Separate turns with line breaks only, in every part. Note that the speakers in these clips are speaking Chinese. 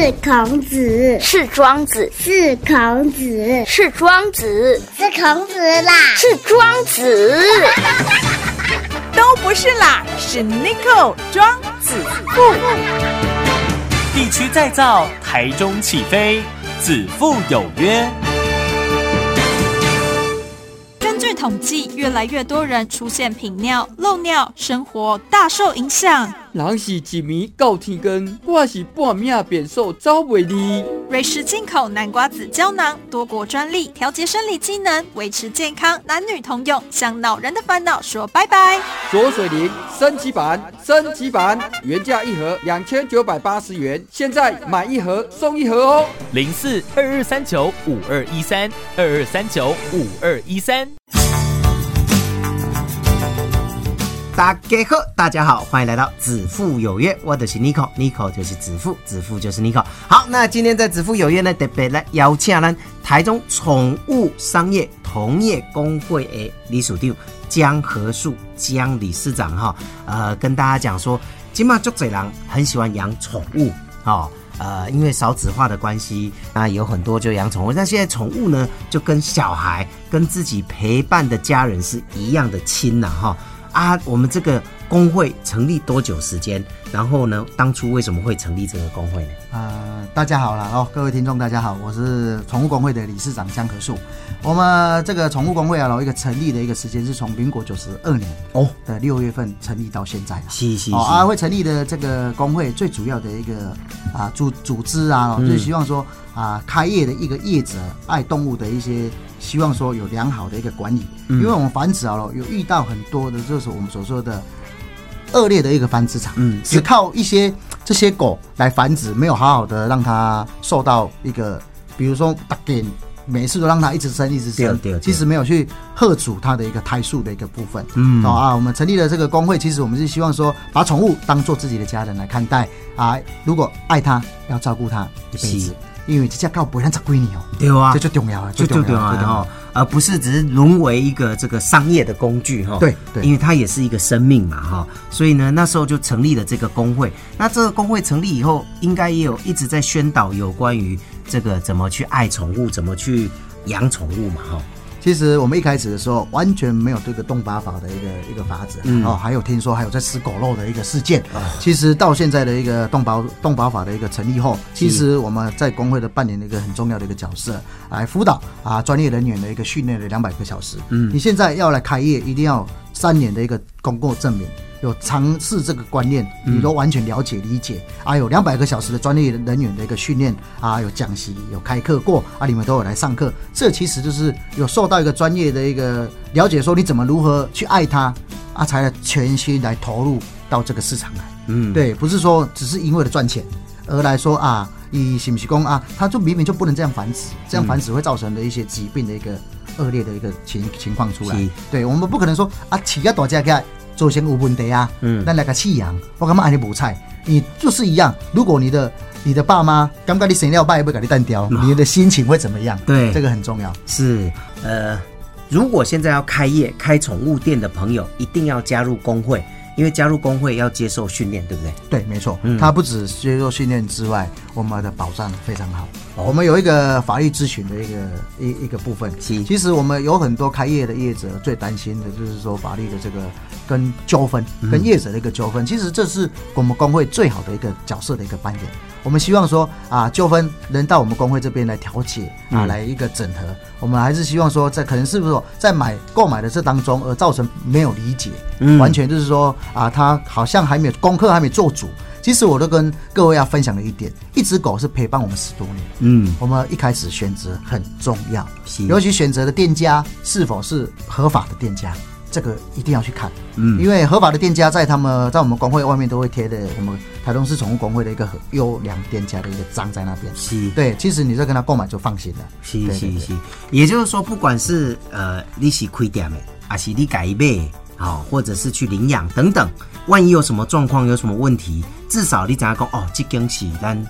是孔子，
是庄子，
是孔子，
是庄子，
是孔子啦，
是庄子，
都不是啦，是 n i c o 庄子富。
地区再造，台中起飞，子父有约。
根据统计，越来越多人出现频尿、漏尿，生活大受影响。
人是一暝到天光，我是半命变数走袂离。
瑞士进口南瓜子胶囊，多国专利，调节生理机能，维持健康，男女通用，向老人的烦恼说拜拜。
左水灵升级版，升级版原价一盒两千九百八十元，现在买一盒送一盒哦。
零四二二三九五二一三二二三九五二一三。
大家好，大家好，欢迎来到子父有约，我的是 Nico，Nico 就是子父，子父就是 Nico。好，那今天在子父有约呢，特别来邀请呢台中宠物商业同业工会的理事长江和树江理事长哈，呃，跟大家讲说，今嘛足侪人很喜欢养宠物哦，呃，因为少子化的关系那，有很多就养宠物，但现在宠物呢，就跟小孩、跟自己陪伴的家人是一样的亲呐哈。啊，我们这个工会成立多久时间？然后呢，当初为什么会成立这个工会呢？
呃，大家好了哦，各位听众大家好，我是宠物工会的理事长江可树。我们这个宠物工会啊，然后一个成立的一个时间是从民国九十二年哦的六月份成立到现在啊。
是是是。
啊，会成立的这个工会最主要的一个啊组组织啊，就是希望说啊，开业的一个业者爱动物的一些。希望说有良好的一个管理，因为我们繁殖啊，有遇到很多的，就是我们所说的恶劣的一个繁殖场，嗯，只靠一些这些狗来繁殖，没有好好的让它受到一个，比如说打给每次都让它一直生一直生，其实没有去喝阻它的一个胎数的一个部分，嗯，好啊，我们成立了这个工会，其实我们是希望说把宠物当做自己的家人来看待。啊，如果爱它，要照顾它一辈子。因为这家狗不让找归你哦，
对啊，
这就重要了，
就重要了哈，而不是只是沦为一个这个商业的工具哈。
对对，
因为它也是一个生命嘛哈，所以呢，那时候就成立了这个工会。那这个工会成立以后，应该也有一直在宣导有关于这个怎么去爱宠物，怎么去养宠物嘛哈。
其实我们一开始的时候完全没有这个动保法的一个一个法子哦，还有听说还有在吃狗肉的一个事件。其实到现在的一个动保动保法的一个成立后，其实我们在工会的扮演的一个很重要的一个角色，来辅导啊专业人员的一个训练的两百个小时。嗯，你现在要来开业，一定要三年的一个公共证明。有尝试这个观念，你都完全了解理解啊！有两百个小时的专业人员的一个训练啊，有讲习，有开课过啊，你们都有来上课。这其实就是有受到一个专业的一个了解，说你怎么如何去爱它啊，才全心来投入到这个市场来。嗯，对，不是说只是因为了赚钱而来说啊，你是不是公啊？它就明明就不能这样繁殖，这样繁殖会造成的一些疾病的一个恶劣的一个情情况出来。对，我们不可能说啊，企业大家给做先有问题啊，嗯，那来个弃养，我干嘛爱你补菜？你就是一样。如果你的你的爸妈刚刚你生了爸不给你单挑，你的心情会怎么样？
对，
这个很重要。
是，呃，如果现在要开业开宠物店的朋友，一定要加入工会。因为加入工会要接受训练，对不对？
对，没错。嗯，他不止接受训练之外，我们的保障非常好。我们有一个法律咨询的一个一一个部分。其实我们有很多开业的业者最担心的就是说法律的这个跟纠纷，跟业者的一个纠纷。其实这是我们工会最好的一个角色的一个扮演。我们希望说啊，纠纷能到我们工会这边来调解啊，来一个整合。我们还是希望说，在可能是不是在买购买的这当中而造成没有理解，完全就是说啊，他好像还没有功课还没做足。其实我都跟各位要分享的一点，一只狗是陪伴我们十多年。嗯，我们一开始选择很重要，尤其选择的店家是否是合法的店家。这个一定要去看，嗯，因为合法的店家在他们在我们工会外面都会贴的，我们台东市宠物工会的一个优良店家的一个章在那边。是，对，其实你在跟他购买就放心了。
是是是，也就是说，不管是呃你是亏点的，还是你改卖，好，或者是去领养等等，万一有什么状况，有什么问题，至少你怎样讲哦，这恭喜咱。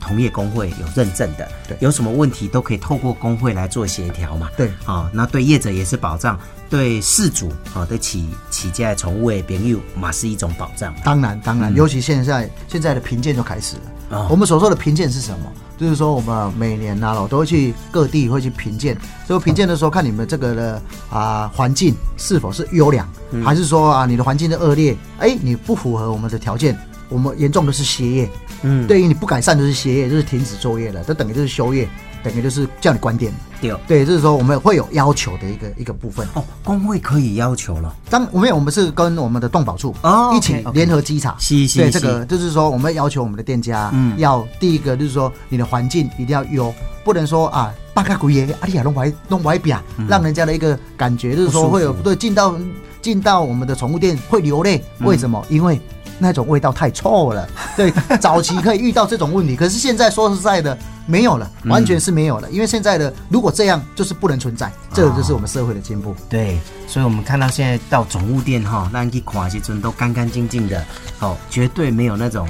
同业工会有认证的，对，有什么问题都可以透过工会来做协调嘛。
对，
好，那对业者也是保障，对事主啊对起起家宠物的朋友嘛是一种保障。
当然，当然，尤其现在现在的评鉴就开始了。
哦
我们所说的评鉴是什么？就是说我们每年呢、我都会去各地会去评鉴，所以评鉴的时候看你们这个的啊环境是否是优良，
嗯
还是说啊你的环境的恶劣，哎你不符合我们的条件，我们严重的是歇业，
嗯，
对于你不改善就是歇业，就是停止作业了，这等于就是休业，等于就是叫你关店。
对。
对，就是说我们会有要求的一个一个部分。
哦，工会可以要求了，
当我们我们是跟我们的动保处
哦
一起联合稽查，
是是是。
对这个就是说我们要求我们的店家，
嗯。
要第一个就是说你的环境一定要优，不能说啊八个鬼爷啊你亚弄歪弄歪表，让人家的一个感觉就是说会有对进到进到我们的宠物店会流泪，
嗯。
为什么？因为那种味道太臭了。对，早期可以遇到这种问题，可是现在说实在的没有了，
嗯
完全是没有了。因为现在的如果这样就是不能存在，这个就是我们社会的进步。
对，所以我们看到现在到宠物店哈，让去看时阵都干干净净的，哦，绝对没有那种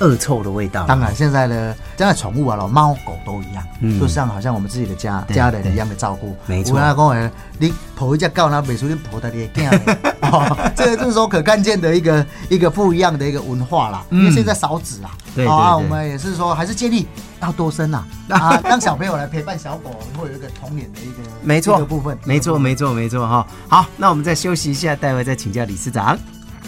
恶臭的味道。
当然，现在呢现在宠物啊，猫狗都一样，
嗯
就像好像我们自己的家
对对
家人一样的照顾。
没错
我跟他讲诶，你抱一只狗，那美术你抱在你的囝呢 哦，这个就是说可看见的一个一个不一样的一个文化啦。因为现在少子啦，
对
哦啊，
对啊
我们也是说还是建议要多生啊，啊，让小朋友来陪伴小狗，会有一个童年的一个
没错
一个部分，
没错，没错，没错哈。好，那我们再休息一下，待会再请教理事长。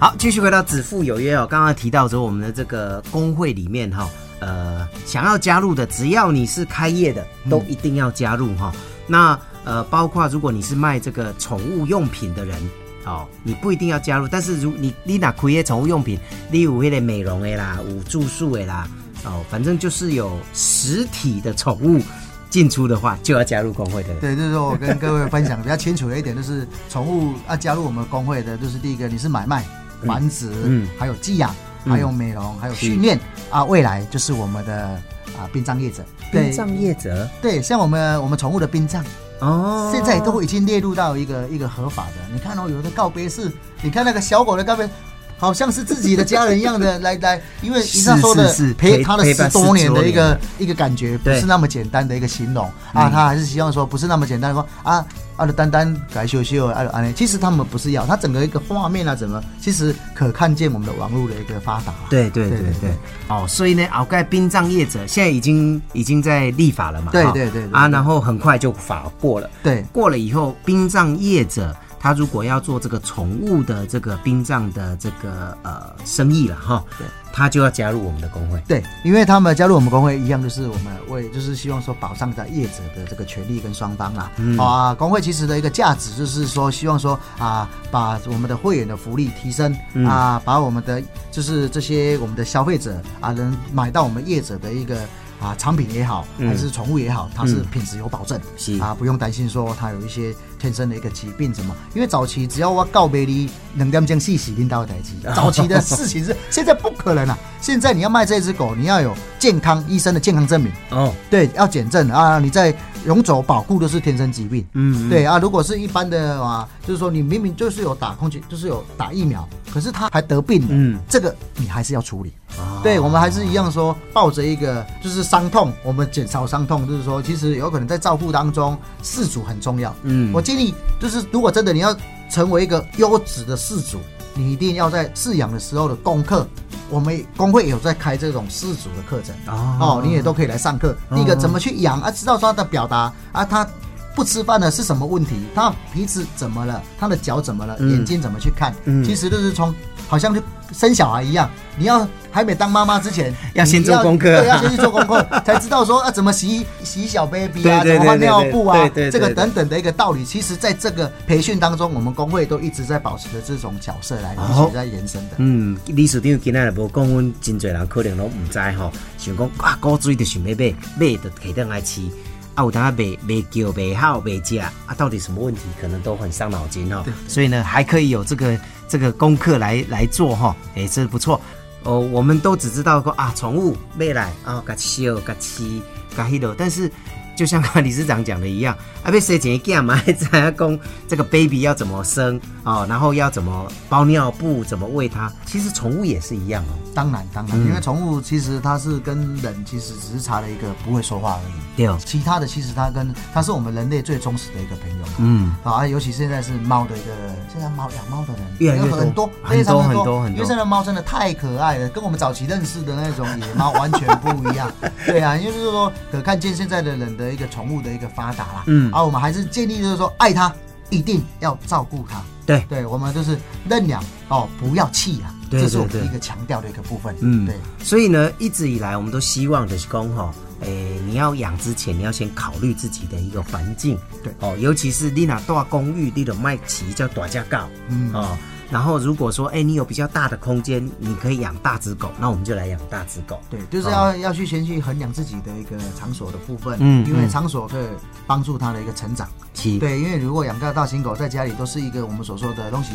好，继续回到子父有约哦。刚刚提到说我们的这个工会里面哈、呃，想要加入的，只要你是开业的，都一定要加入哈、那呃，包括如果你是卖这个宠物用品的人，哦，你不一定要加入，但是如你你哪开业宠物用品，你有那个美容的啦，有住宿的啦，哦，反正就是有实体的宠物进出的话，就要加入工会的。
对，就是说我跟各位分享比较清楚的一点，就是宠物要加入我们工会的，就是第一个你是买卖、繁殖，
嗯
还有寄养，
嗯
还有美容，还有训练啊，未来就是我们的啊殡葬业者。
殡葬业者
对，像我们我们宠物的殡葬。
哦，
现在都已经列入到一个一个合法的。你看哦，有的告别式，你看那个小狗的告别，好像是自己的家人一样的来来，因为以上说的陪他的十多年的一个一个感觉，不是那么简单的一个形容。啊。
嗯。
他还是希望说不是那么简单说啊啊的丹丹改修修啊啊，其实他们不是要，他整个一个画面啊，怎么其实可看见我们的网络的一个发达。
对对对对，哦，所以呢，鳌盖殡葬业者现在已经已经在立法了嘛，
对对对
啊，然后很快就法过了，
对，
过了以后，殡葬业者他如果要做这个宠物的这个殡葬的这个呃生意了哈，
对，
他就要加入我们的工会，
对，因为他们加入我们工会一样，就是我们为就是希望说保障在业者的这个权利跟双方啦。
嗯
啊，工会其实的一个价值就是说，希望说啊，把我们的会员的福利提升、
嗯
啊，把我们的就是这些我们的消费者啊，能买到我们业者的一个。啊，产品也好，
嗯。
还是宠物也好，它是
嗯。
品质有保证，
是。
啊，不用担心说它有一些天生的一个疾病什么。因为早期只要我告别你能点将细洗领导台机，早期的事情是 现在不可能啊。现在你要卖这只狗，你要有健康医生的健康证明，
哦，
对，要检证。啊，你在永久保护都是天生疾病，
嗯，
对啊，如果是一般的啊，就是说你明明就是有打空气，就是有打疫苗，可是它还得病了，
嗯，
这个你还是要处理。
哦
对，我们还是一样说，抱着一个就是伤痛，我们减少伤痛，就是说，其实有可能在照顾当中，饲主很重要。
嗯
我建议就是，如果真的你要成为一个优质的饲主，你一定要在饲养的时候的功课，我们工会有在开这种饲主的课程
哦
哦，你也都可以来上课。第一个怎么去养啊，知道说他的表达啊，他。不吃饭的是什么问题？他鼻子怎么了？他的脚怎么了？
嗯
眼睛怎么去看？
嗯
其实就是从好像就生小孩一样，你要还没当妈妈之前，
要先
你
做功课
对，要先去做功课，才知道说啊怎么洗洗小 baby 啊，怎么换尿布啊这个等等的一个道理。其实，在这个培训当中，我们工会都一直在保持着这种角色来一起在延伸的。
嗯，理事长今仔日无讲，阮真侪人可能拢唔知吼，想讲啊，古水就想要买，买就摕倒来饲。啊，有当下没没叫没好没价啊，到底什么问题，可能都很伤脑筋哦。所以呢，还可以有这个这个功课来来做哈，哎，这不错哦。我们都只知道说啊，宠物未来啊，嘎修嘎七嘎黑的，但是。就像刚理事长讲的一样，啊，被谁姐干嘛？在讲这个 baby 要怎么生哦，然后要怎么包尿布，怎么喂它。其实宠物也是一样哦。
当然，当然，因为宠物其实它是跟人其实只是差了一个不会说话而已。
对。
哦其他的其实它跟它是我们人类最忠实的一个朋友。嗯。啊，尤其现在是猫的一个，现在猫养猫的人
越来越
很多，
非常很多很多。
因为现在猫真的太可爱了，跟我们早期认识的那种野猫完全不一样。对啊，因为就是说可看见现在的人的。一个宠物的一个发达啦，嗯，而我们还是建议就是说，爱它一定要照顾它，
对，
对，我们就是认养哦，不要弃养，这是我们一个强调的一个部分，嗯，对。
所以呢，一直以来我们都希望的是公吼，诶，你要养之前，你要先考虑自己的一个环境，
对，
哦，尤其是你那大公寓，你的麦奇叫大家告，嗯，哦。然后如果说，哎，你有比较大的空间，你可以养大只狗，那我们就来养大只狗。
对，就是要要去先去衡量自己的一个场所的部分，嗯，因为场所可以帮助它的一个成长。对，因为如果养个大型狗在家里都是一个我们所说的东西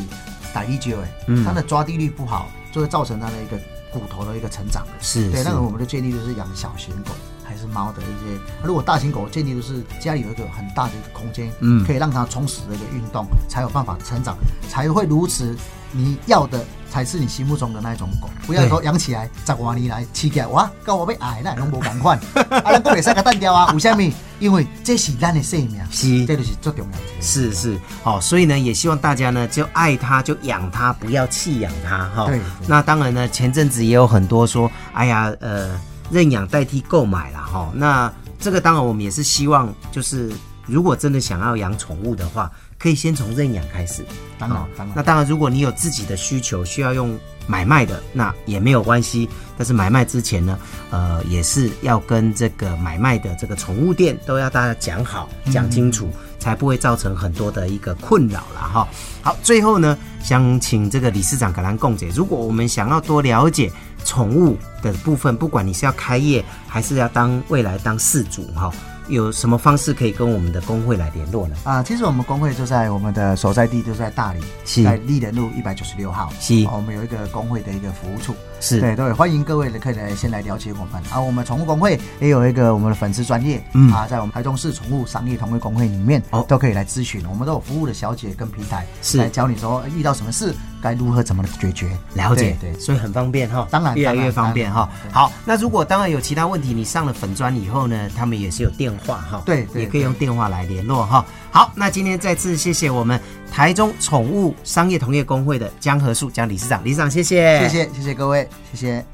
打地久，哎，嗯，它的抓地力不好，就会造成它的一个骨头的一个成长。
是，
对，那个我们的建议就是养小型狗。还是猫的一些，如果大型狗建议就是家里有一个很大的一个空间，嗯，可以让它充实的一个运动，才有办法成长，才会如此。你要的才是你心目中的那种狗，不要说养起来十多年来起来哇，跟我被矮那拢无共款，啊，咱都会使个单掉啊，为什么？因为这是咱的生命，
是，
这就是最重要的。
是是，好，所以呢，也希望大家呢就爱它，就养它，不要弃养它，哈。
对。
那当然呢，前阵子也有很多说，哎呀，呃。认养代替购买了哈，那这个当然我们也是希望，就是如果真的想要养宠物的话，可以先从认养开始。
当然，当然。
那当然，如果你有自己的需求需要用买卖的，那也没有关系。但是买卖之前呢，呃，也是要跟这个买卖的这个宠物店都要大家讲好、讲清楚，才不会造成很多的一个困扰了哈。好，最后呢，想请这个理事长格兰共解，如果我们想要多了解。宠物的部分，不管你是要开业还是要当未来当事主哈，有什么方式可以跟我们的工会来联络呢？
啊，其实我们工会就在我们的所在地，就在大理，在立人路一百九十六号。
是，
我们有一个工会的一个服务处。
是。
对，对，欢迎各位的可以来先来了解我们。啊，我们宠物工会也有一个我们的粉丝专业，嗯。啊，在我们台中市宠物商业同会工会里面，哦，都可以来咨询。我们都有服务的小姐跟平台，
是。
来教你说遇到什么事该如何怎么解决，
了解，
对，
所以很方便哈，
当然
越来越方便哈。好，那如果当然有其他问题，你上了粉专以后呢，他们也是有电话哈，
对，
也可以用电话来联络哈。好，那今天再次谢谢我们台中宠物商业同业工会的江和树江理事长，理事长谢谢，
谢谢，谢谢各位，谢谢。